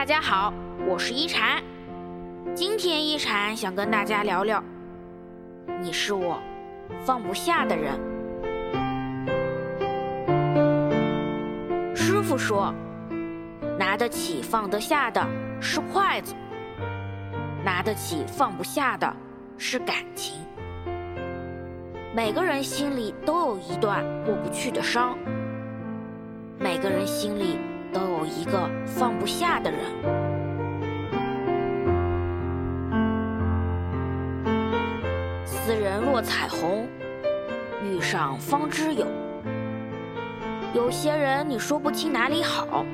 大家好，我是一禅。今天一禅想跟大家聊聊，你是我放不下的人。师傅说，拿得起放得下的是筷子，拿得起放不下的是感情。每个人心里都有一段过不去的伤，每个人心里都有一个放不下的人。斯人若彩虹，遇上方知有。有些人你说不清哪里好，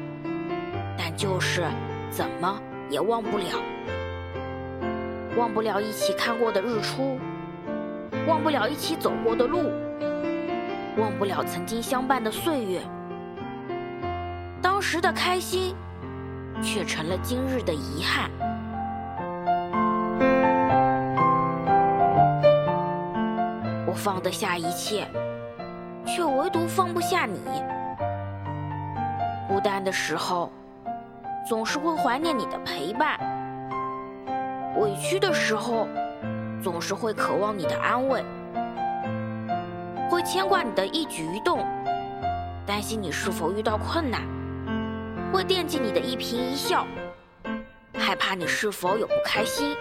但就是怎么也忘不了，忘不了一起看过的日出。忘不了一起走过的路，忘不了曾经相伴的岁月。当时的开心，却成了今日的遗憾。我放得下一切，却唯独放不下你。孤单的时候，总是会怀念你的陪伴；委屈的时候，总是会渴望你的安慰，会牵挂你的一举一动，担心你是否遇到困难，会惦记你的一颦一笑，害怕你是否有不开心。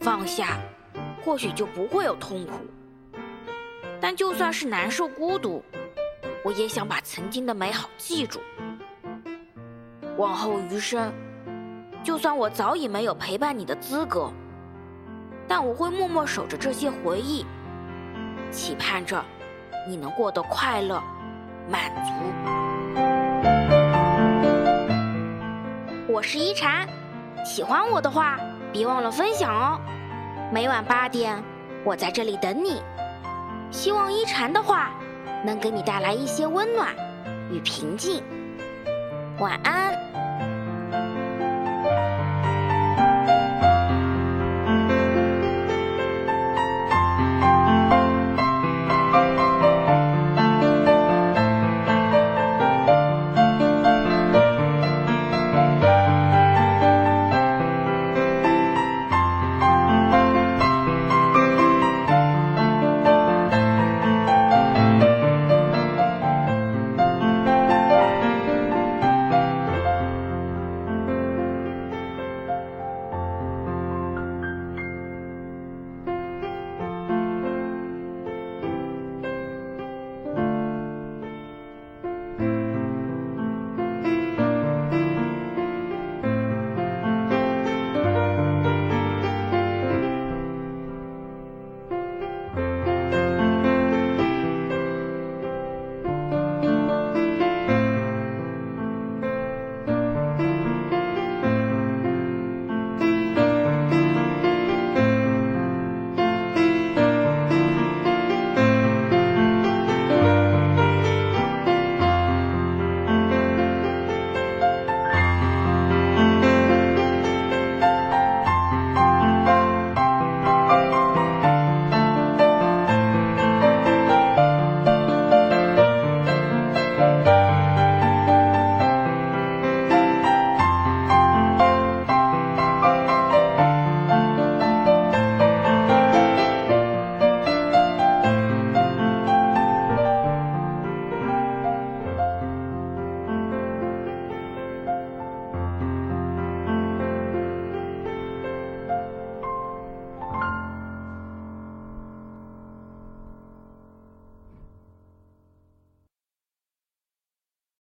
放下，或许就不会有痛苦，但就算是难受孤独，我也想把曾经的美好记住，往后余生。就算我早已没有陪伴你的资格，但我会默默守着这些回忆，期盼着你能过得快乐、满足。我是一禅，喜欢我的话别忘了分享哦。每晚八点，我在这里等你。希望一禅的话能给你带来一些温暖与平静。晚安。